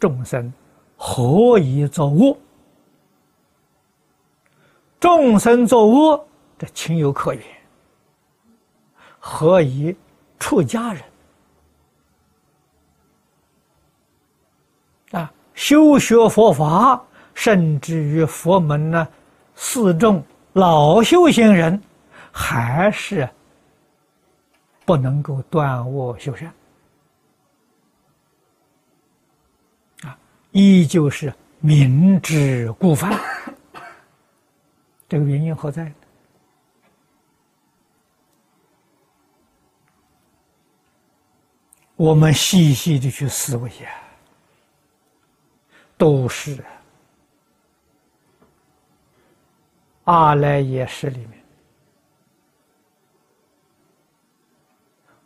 众生何以作恶？众生作恶，这情有可原。何以出家人？啊，修学佛法，甚至于佛门呢，四众老修行人，还是不能够断恶修善。依旧是明知故犯，这个原因何在？我们细细的去思维呀，都是阿赖耶识里面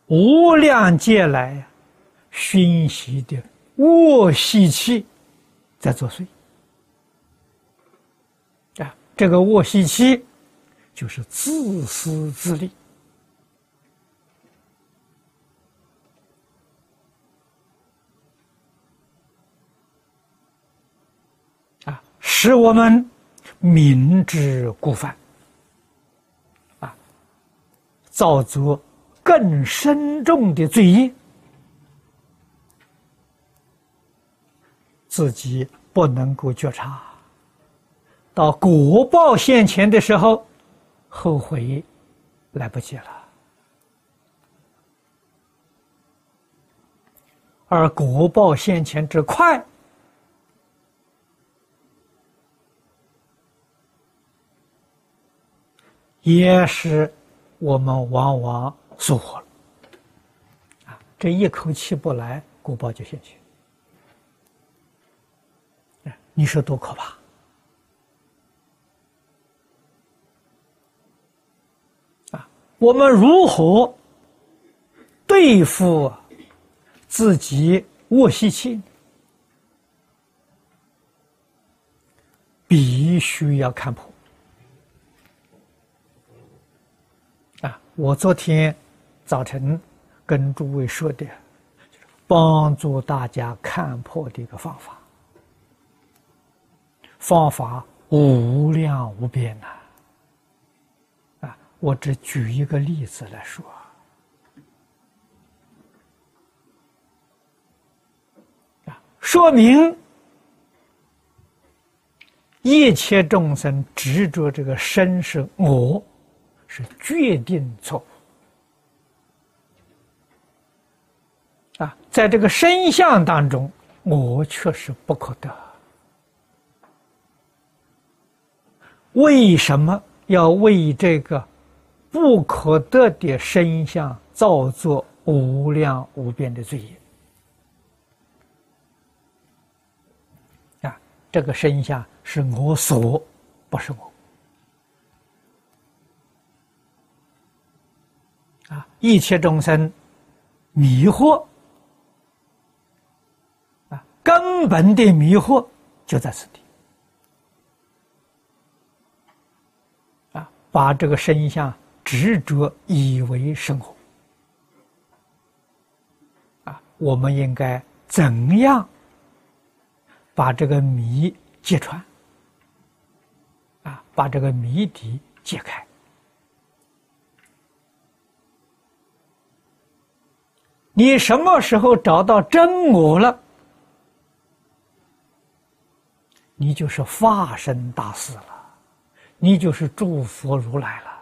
无量劫来熏习的恶习气。在作祟啊！这个卧息期就是自私自利啊，使我们明知故犯啊，造作更深重的罪业。自己不能够觉察，到果报现前的时候，后悔来不及了。而果报现前之快，也是我们往往疏忽了。啊，这一口气不来，果报就现前。你说多可怕！啊，我们如何对付自己卧息气？必须要看破。啊，我昨天早晨跟诸位说的，帮助大家看破的一个方法。方法无量无边呐！啊，我只举一个例子来说，啊，说明一切众生执着这个身是我，是决定错误啊！在这个身相当中，我确实不可得。为什么要为这个不可得的身相造作无量无边的罪业？啊，这个身相是我所，不是我。啊，一切众生迷惑，啊，根本的迷惑就在此地。把这个身相执着以为生活啊，我们应该怎样把这个谜揭穿啊？把这个谜底解开？你什么时候找到真我了，你就是化身大师了。你就是祝福如来了。